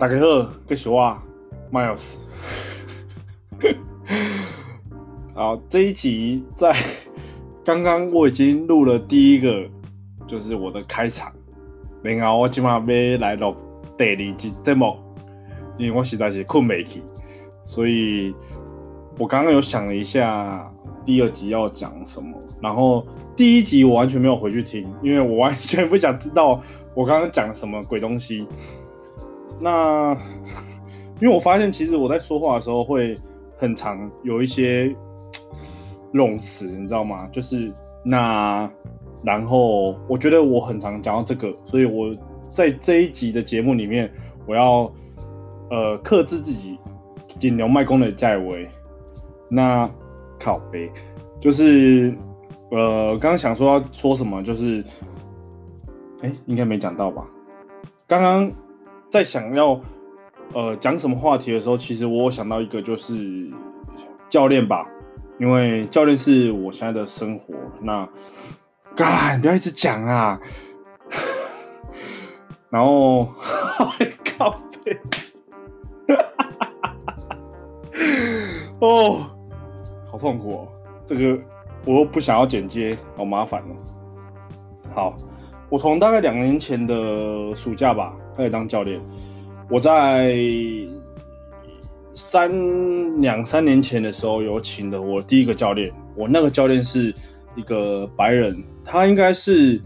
大家好，这是我 Miles。好，这一集在刚刚我已经录了第一个，就是我的开场。然后我今晚要来录第二集节目，因为我实在是困没去，所以我刚刚有想了一下第二集要讲什么。然后第一集我完全没有回去听，因为我完全不想知道我刚刚讲了什么鬼东西。那 因为我发现，其实我在说话的时候会很常有一些。用词你知道吗？就是那，然后我觉得我很常讲到这个，所以我在这一集的节目里面，我要呃克制自己，尽量卖功的在位。那靠北，就是呃刚刚想说要说什么，就是哎应该没讲到吧？刚刚在想要呃讲什么话题的时候，其实我想到一个，就是教练吧。因为教练是我现在的生活，那，干不要一直讲啊，然后，靠北，哦，好痛苦哦，这个我又不想要剪接，好麻烦哦。好，我从大概两年前的暑假吧开始当教练，我在。三两三年前的时候，有请的我第一个教练。我那个教练是一个白人，他应该是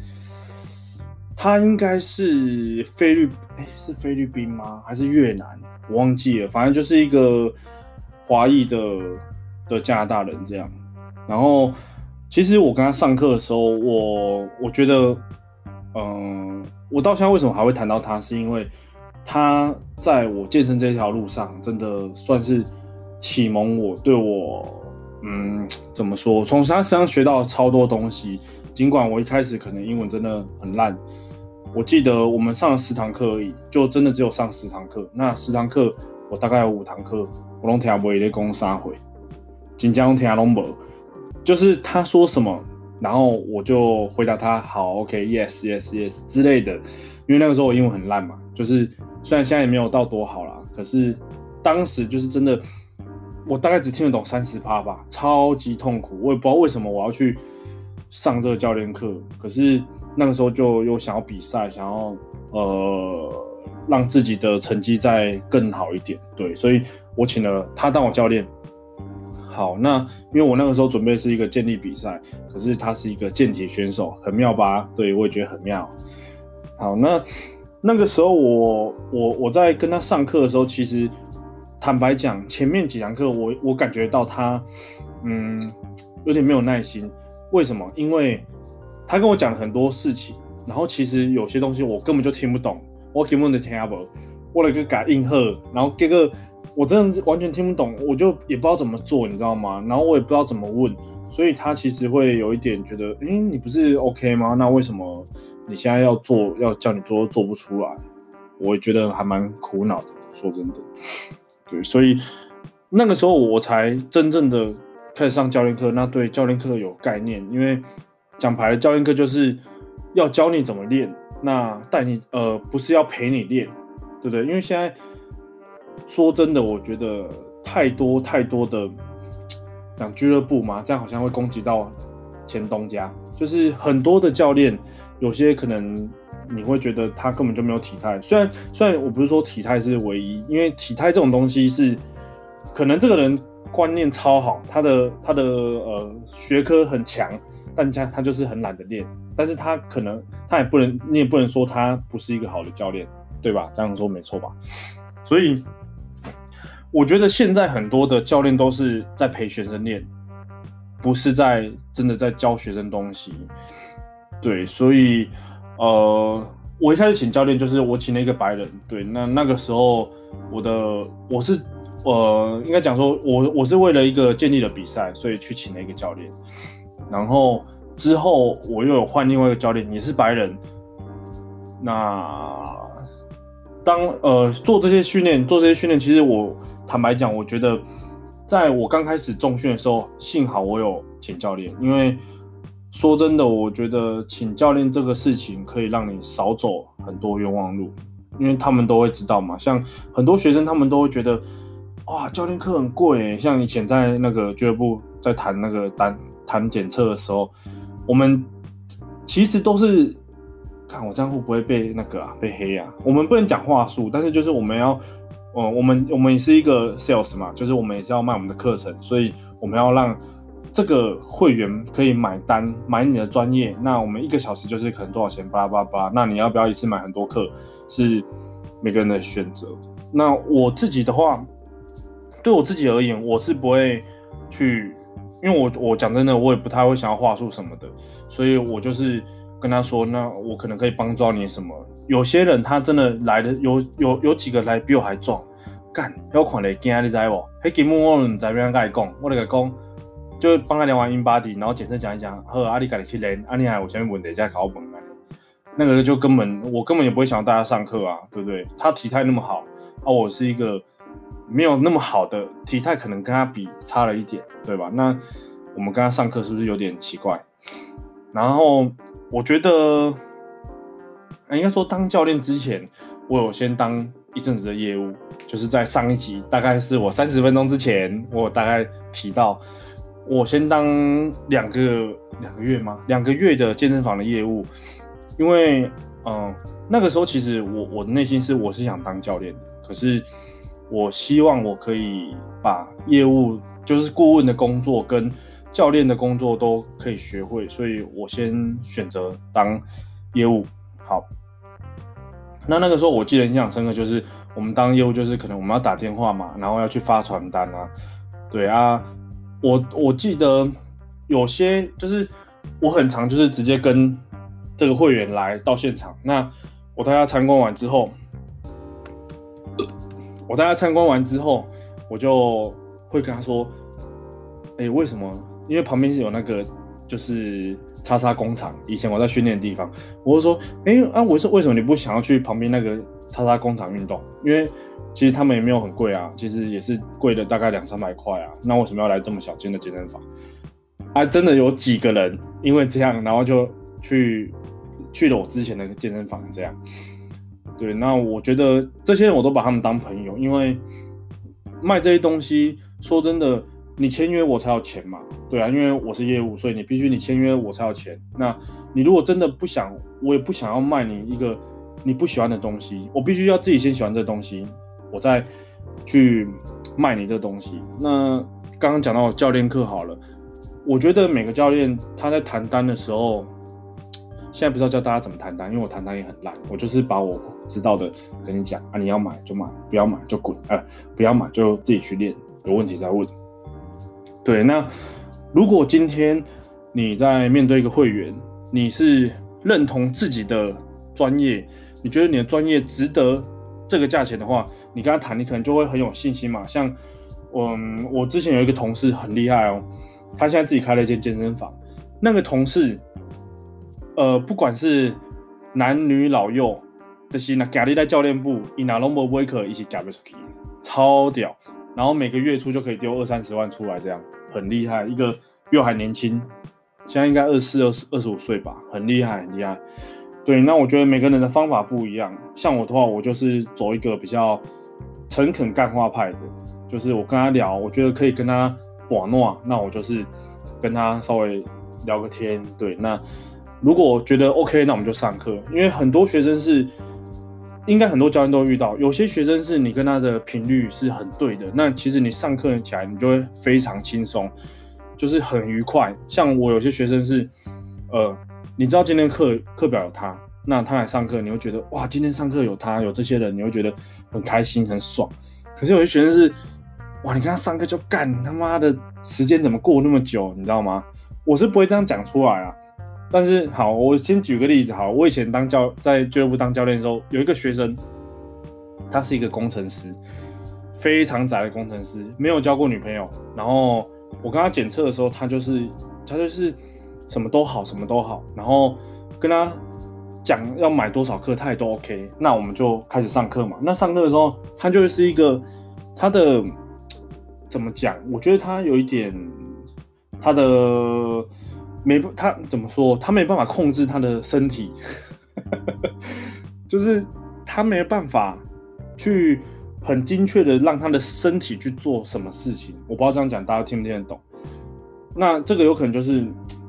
他应该是菲律哎、欸、是菲律宾吗？还是越南？我忘记了。反正就是一个华裔的的加拿大人这样。然后其实我跟他上课的时候，我我觉得，嗯、我到现在为什么还会谈到他，是因为。他在我健身这条路上，真的算是启蒙我，对我，嗯，怎么说？从他身上学到超多东西。尽管我一开始可能英文真的很烂，我记得我们上了十堂课而已，就真的只有上十堂课。那十堂课，我大概有五堂课，我拢听不会在讲啥回，紧张听拢无，就是他说什么，然后我就回答他好，OK，Yes，Yes，Yes、之类的。因为那个时候我英文很烂嘛，就是。虽然现在也没有到多好啦，可是当时就是真的，我大概只听得懂三十趴吧，超级痛苦。我也不知道为什么我要去上这个教练课，可是那个时候就又想要比赛，想要呃让自己的成绩再更好一点。对，所以我请了他当我教练。好，那因为我那个时候准备是一个健力比赛，可是他是一个健体选手，很妙吧？对，我也觉得很妙。好，那。那个时候我我我在跟他上课的时候，其实坦白讲，前面几堂课我我感觉到他，嗯，有点没有耐心。为什么？因为他跟我讲了很多事情，然后其实有些东西我根本就听不懂，我根本就听不懂。我了个改应和，然后这个我真的完全听不懂，我就也不知道怎么做，你知道吗？然后我也不知道怎么问，所以他其实会有一点觉得，诶，你不是 OK 吗？那为什么？你现在要做，要叫你做做不出来，我觉得还蛮苦恼的。说真的，对，所以那个时候我才真正的开始上教练课，那对教练课有概念。因为讲白了，教练课就是要教你怎么练，那带你呃不是要陪你练，对不对？因为现在说真的，我觉得太多太多的讲俱乐部嘛，这样好像会攻击到前东家，就是很多的教练。有些可能你会觉得他根本就没有体态，虽然虽然我不是说体态是唯一，因为体态这种东西是可能这个人观念超好，他的他的呃学科很强，但他他就是很懒得练，但是他可能他也不能你也不能说他不是一个好的教练，对吧？这样说没错吧？所以我觉得现在很多的教练都是在陪学生练，不是在真的在教学生东西。对，所以，呃，我一开始请教练就是我请了一个白人。对，那那个时候我的我是，呃，应该讲说我我是为了一个建立的比赛，所以去请了一个教练。然后之后我又有换另外一个教练，也是白人。那当呃做这些训练，做这些训练，其实我坦白讲，我觉得在我刚开始重训的时候，幸好我有请教练，因为。说真的，我觉得请教练这个事情可以让你少走很多冤枉路。因为他们都会知道嘛。像很多学生，他们都会觉得，哇，教练课很贵。像以前在那个俱乐部在谈那个单谈检测的时候，我们其实都是看我这样会不会被那个啊被黑啊？我们不能讲话术，但是就是我们要，呃，我们我们也是一个 sales 嘛，就是我们也是要卖我们的课程，所以我们要让。这个会员可以买单买你的专业，那我们一个小时就是可能多少钱？巴拉巴拉。那你要不要一次买很多课？是每个人的选择。那我自己的话，对我自己而言，我是不会去，因为我我讲真的，我也不太会想要话术什么的，所以我就是跟他说，那我可能可以帮助到你什么。有些人他真的来的有有有几个来比我还壮，干，要看你惊你知不？嘿，吉木我唔知边个讲，我那个讲。就帮他量完 InBody，然后检测讲一讲，和阿里嘎里去练，阿里还有前面问题在考本啊，那个就根本我根本也不会想要大家上课啊，对不对？他体态那么好，啊，我是一个没有那么好的体态，可能跟他比差了一点，对吧？那我们跟他上课是不是有点奇怪？然后我觉得，应该说当教练之前，我有先当一阵子的业务，就是在上一集，大概是我三十分钟之前，我大概提到。我先当两个两个月吗？两个月的健身房的业务，因为嗯，那个时候其实我我的内心是我是想当教练，可是我希望我可以把业务就是顾问的工作跟教练的工作都可以学会，所以我先选择当业务。好，那那个时候我记得印象深刻，就是我们当业务就是可能我们要打电话嘛，然后要去发传单啊，对啊。我我记得有些就是我很常就是直接跟这个会员来到现场，那我带他参观完之后，我带他参观完之后，我就会跟他说，哎、欸，为什么？因为旁边是有那个就是叉叉工厂，以前我在训练的地方，我就说，哎、啊，我说为什么你不想要去旁边那个叉叉工厂运动？因为其实他们也没有很贵啊，其实也是贵了大概两三百块啊。那为什么要来这么小间的健身房？啊真的有几个人因为这样，然后就去去了我之前的健身房这样。对，那我觉得这些人我都把他们当朋友，因为卖这些东西，说真的，你签约我才有钱嘛。对啊，因为我是业务，所以你必须你签约我才有钱。那你如果真的不想，我也不想要卖你一个你不喜欢的东西，我必须要自己先喜欢这东西。我再去卖你这东西。那刚刚讲到教练课好了，我觉得每个教练他在谈单的时候，现在不知道教大家怎么谈单，因为我谈单也很烂。我就是把我知道的跟你讲啊，你要买就买，不要买就滚，呃，不要买就自己去练，有问题再问。对，那如果今天你在面对一个会员，你是认同自己的专业，你觉得你的专业值得这个价钱的话，你跟他谈，你可能就会很有信心嘛。像，嗯，我之前有一个同事很厉害哦，他现在自己开了一间健身房。那个同事，呃，不管是男女老幼，就是那加力在教练部，伊拿龙博威克一起加不出去，超屌。然后每个月初就可以丢二三十万出来，这样很厉害。一个比我还年轻，现在应该二十四、二十二十五岁吧，很厉害，很厉害。对，那我觉得每个人的方法不一样。像我的话，我就是走一个比较。诚恳干话派的，就是我跟他聊，我觉得可以跟他玩闹，那我就是跟他稍微聊个天。对，那如果觉得 OK，那我们就上课。因为很多学生是，应该很多教练都遇到，有些学生是你跟他的频率是很对的，那其实你上课起来你就会非常轻松，就是很愉快。像我有些学生是，呃，你知道今天课课表有他。那他来上课，你会觉得哇，今天上课有他，有这些人，你会觉得很开心、很爽。可是有些学生是，哇，你跟他上课就干他妈的，时间怎么过那么久，你知道吗？我是不会这样讲出来啊。但是好，我先举个例子，好，我以前当教在俱乐部当教练的时候，有一个学生，他是一个工程师，非常宅的工程师，没有交过女朋友。然后我跟他检测的时候，他就是他就是什么都好，什么都好，然后跟他。讲要买多少课，他也都 OK。那我们就开始上课嘛。那上课的时候，他就是一个他的 怎么讲？我觉得他有一点他的没他怎么说？他没办法控制他的身体，就是他没办法去很精确的让他的身体去做什么事情。我不知道这样讲大家听不听得懂。那这个有可能就是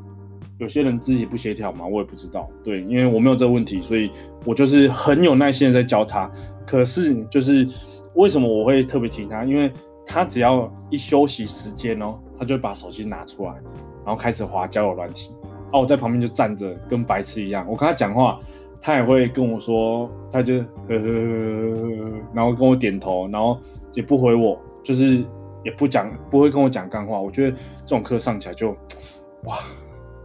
有些人肢体不协调嘛，我也不知道。对，因为我没有这个问题，所以我就是很有耐心的在教他。可是就是为什么我会特别提他？因为他只要一休息时间哦，他就把手机拿出来，然后开始滑交友软体。哦，我在旁边就站着，跟白痴一样。我跟他讲话，他也会跟我说，他就呵呵呵，然后跟我点头，然后也不回我，就是也不讲，不会跟我讲干话。我觉得这种课上起来就，哇，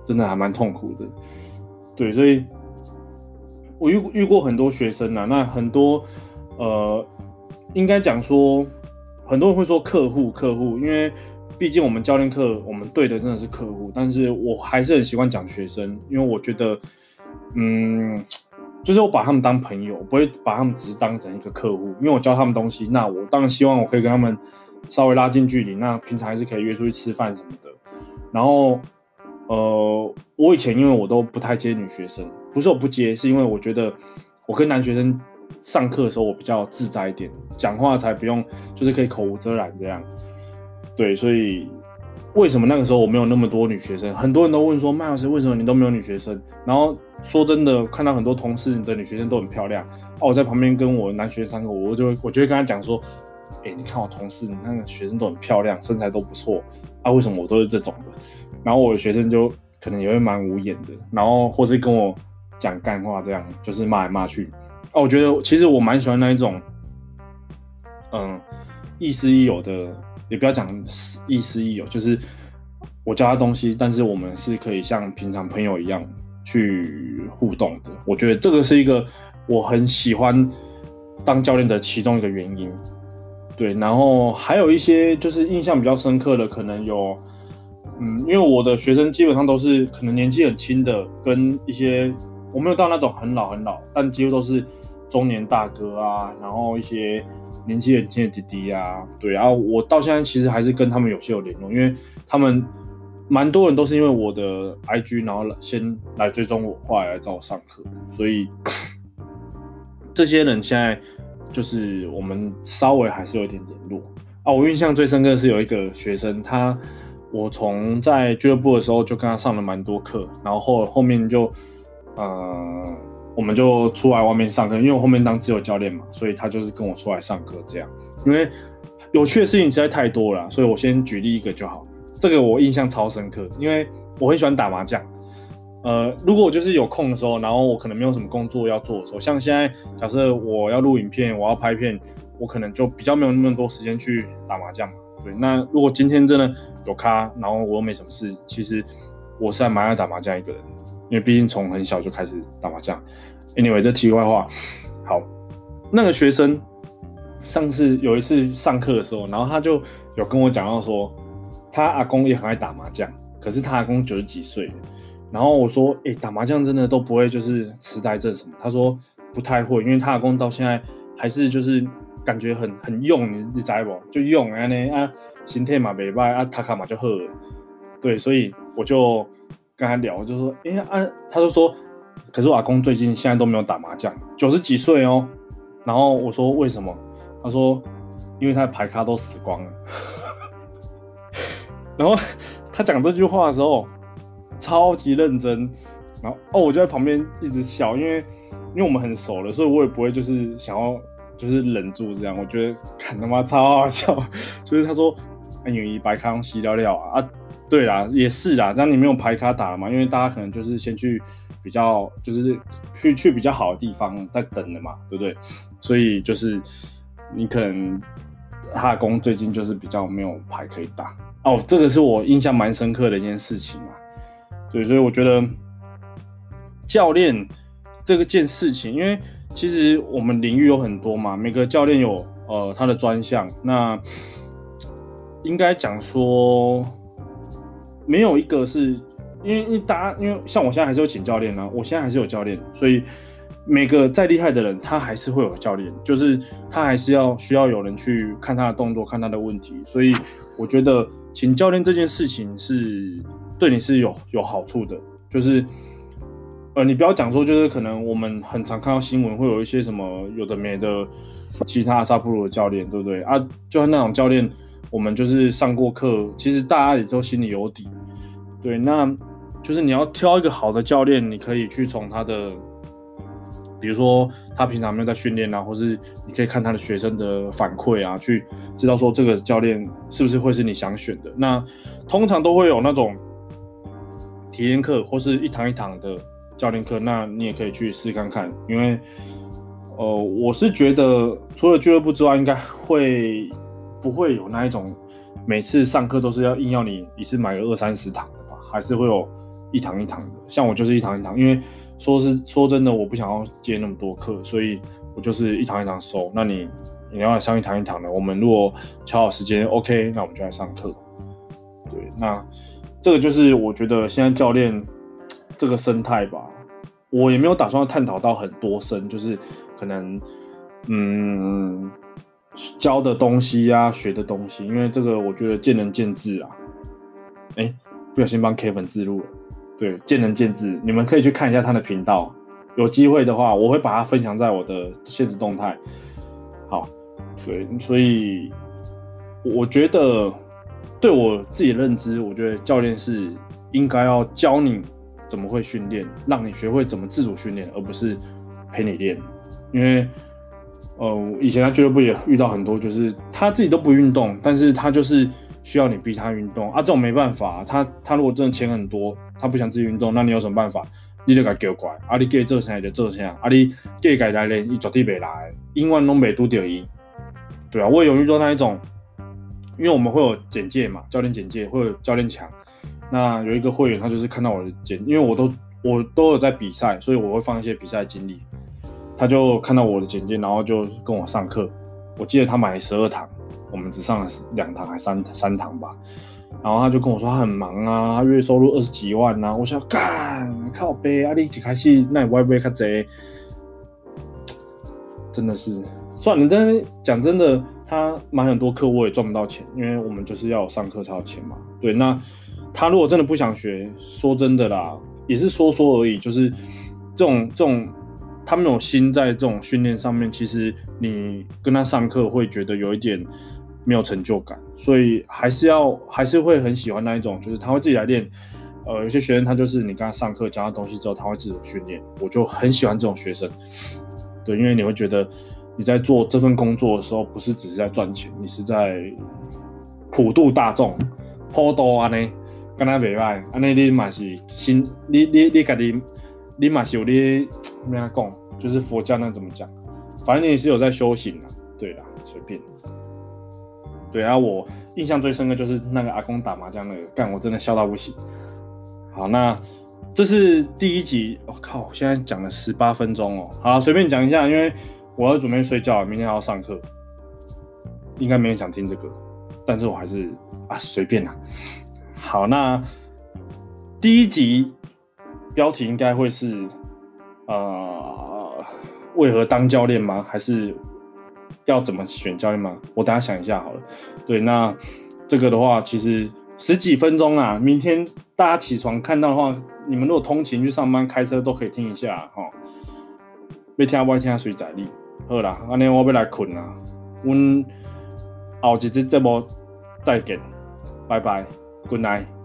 真的还蛮痛苦的。对，所以我遇遇过很多学生啊，那很多呃，应该讲说，很多人会说客户客户，因为。毕竟我们教练课，我们对的真的是客户，但是我还是很习惯讲学生，因为我觉得，嗯，就是我把他们当朋友，不会把他们只是当成一个客户，因为我教他们东西，那我当然希望我可以跟他们稍微拉近距离，那平常还是可以约出去吃饭什么的。然后，呃，我以前因为我都不太接女学生，不是我不接，是因为我觉得我跟男学生上课的时候我比较自在一点，讲话才不用就是可以口无遮拦这样。对，所以为什么那个时候我没有那么多女学生？很多人都问说，麦老师为什么你都没有女学生？然后说真的，看到很多同事的女学生都很漂亮，啊，我在旁边跟我男学生上课，我就我就会跟他讲说，哎，你看我同事，你看学生都很漂亮，身材都不错，啊，为什么我都是这种的？然后我的学生就可能也会蛮无言的，然后或是跟我讲干话，这样就是骂来骂去。啊，我觉得其实我蛮喜欢那一种，嗯，亦师亦友的。也不要讲亦师亦友，就是我教他东西，但是我们是可以像平常朋友一样去互动的。我觉得这个是一个我很喜欢当教练的其中一个原因。对，然后还有一些就是印象比较深刻的，可能有，嗯，因为我的学生基本上都是可能年纪很轻的，跟一些我没有到那种很老很老，但几乎都是中年大哥啊，然后一些。年纪很轻的弟弟啊，对啊，我到现在其实还是跟他们有些有联络，因为他们蛮多人都是因为我的 IG，然后先来追踪我，后来来找我上课，所以 这些人现在就是我们稍微还是有一点联络啊。我印象最深刻的是有一个学生，他我从在俱乐部的时候就跟他上了蛮多课，然后后后面就呃。我们就出来外面上课，因为我后面当自由教练嘛，所以他就是跟我出来上课这样。因为有趣的事情实在太多了，所以我先举例一个就好。这个我印象超深刻，因为我很喜欢打麻将。呃，如果我就是有空的时候，然后我可能没有什么工作要做的时候，像现在假设我要录影片，我要拍片，我可能就比较没有那么多时间去打麻将。对，那如果今天真的有咖，然后我又没什么事，其实我是还蛮爱打麻将一个人。因为毕竟从很小就开始打麻将。Anyway，这题外话。好，那个学生上次有一次上课的时候，然后他就有跟我讲到说，他阿公也很爱打麻将，可是他阿公九十几岁。然后我说，哎、打麻将真的都不会就是痴呆症什么？他说不太会，因为他阿公到现在还是就是感觉很很用，你你知不？就用啊呢啊，心态嘛没坏啊，他卡嘛就好了。对，所以我就。跟他聊，就说，哎、欸、啊，他就说，可是我阿公最近现在都没有打麻将，九十几岁哦。然后我说为什么？他说，因为他的牌卡都死光了。然后他讲这句话的时候，超级认真。然后哦，我就在旁边一直笑，因为因为我们很熟了，所以我也不会就是想要就是忍住这样。我觉得看他妈超好笑，就是他说，因为白咖东西料料啊。啊对啦，也是啦，这样你没有牌卡打了嘛？因为大家可能就是先去比较，就是去去比较好的地方在等的嘛，对不对？所以就是你可能哈工最近就是比较没有牌可以打哦，这个是我印象蛮深刻的一件事情嘛。对，所以我觉得教练这个件事情，因为其实我们领域有很多嘛，每个教练有呃他的专项，那应该讲说。没有一个是，因为因为大家，因为像我现在还是有请教练呢、啊，我现在还是有教练，所以每个再厉害的人，他还是会有教练，就是他还是要需要有人去看他的动作，看他的问题，所以我觉得请教练这件事情是对你是有有好处的，就是呃，你不要讲说，就是可能我们很常看到新闻，会有一些什么有的没的，其他阿萨布鲁的教练，对不对啊？就像那种教练，我们就是上过课，其实大家也都心里有底。对，那就是你要挑一个好的教练，你可以去从他的，比如说他平常没有在训练啊，或是你可以看他的学生的反馈啊，去知道说这个教练是不是会是你想选的。那通常都会有那种体验课，或是一堂一堂的。教练课，那你也可以去试看看，因为，呃，我是觉得除了俱乐部之外，应该会不会有那一种每次上课都是要硬要你一次买个二三十堂？还是会有一堂一堂的？像我就是一堂一堂，因为说是说真的，我不想要接那么多课，所以我就是一堂一堂收。那你你要来上一堂一堂的，我们如果敲好时间，OK，那我们就来上课。对，那这个就是我觉得现在教练。这个生态吧，我也没有打算探讨到很多深，就是可能，嗯，教的东西呀、学的东西，因为这个我觉得见仁见智啊。哎，不小心帮 Kevin 置入了，对，见仁见智，你们可以去看一下他的频道，有机会的话，我会把它分享在我的现实动态。好，对，所以我觉得对我自己的认知，我觉得教练是应该要教你。怎么会训练？让你学会怎么自主训练，而不是陪你练。因为，呃，以前在俱乐部也遇到很多，就是他自己都不运动，但是他就是需要你逼他运动啊。这种没办法，他他如果真的钱很多，他不想自己运动，那你有什么办法？你就给他叫过来，啊，你给做啥就做啥，啊，你给改来练，伊绝对袂来，永远拢袂拄到伊。对啊，我也有遇到那一种，因为我们会有简介嘛，教练简介会有教练墙。那有一个会员，他就是看到我的简，因为我都我都有在比赛，所以我会放一些比赛经历。他就看到我的简介，然后就跟我上课。我记得他买十二堂，我们只上了两堂还三三堂吧。然后他就跟我说他很忙啊，他月收入二十几万啊。我想干靠北啊，你一起开戏，那你会不会看贼？真的是算了，但是讲真的，他买很多课我也赚不到钱，因为我们就是要上课才有钱嘛。对，那。他如果真的不想学，说真的啦，也是说说而已。就是这种这种，他们有心在这种训练上面，其实你跟他上课会觉得有一点没有成就感，所以还是要还是会很喜欢那一种，就是他会自己来练。呃，有些学生他就是你跟他上课教他东西之后，他会自主训练，我就很喜欢这种学生。对，因为你会觉得你在做这份工作的时候，不是只是在赚钱，你是在普度大众，普度啊呢。跟他袂歹，安尼你嘛是心，你你你家己，你嘛是有你咩啊讲，就是佛教那怎么讲，反正你是有在修行的，对啦，随便。对啊，我印象最深刻就是那个阿公打麻将那个，干我真的笑到不行。好，那这是第一集，我、哦、靠，现在讲了十八分钟哦。好，随便讲一下，因为我要准备睡觉了，明天还要上课，应该没人想听这个，但是我还是啊随便啦。好，那第一集标题应该会是呃，为何当教练吗？还是要怎么选教练吗？我等下想一下好了。对，那这个的话，其实十几分钟啊，明天大家起床看到的话，你们如果通勤去上班、开车都可以听一下哈。要听我听水在你。好啦，安尼我要来困啦。阮后一集节目再见，拜拜。Good night.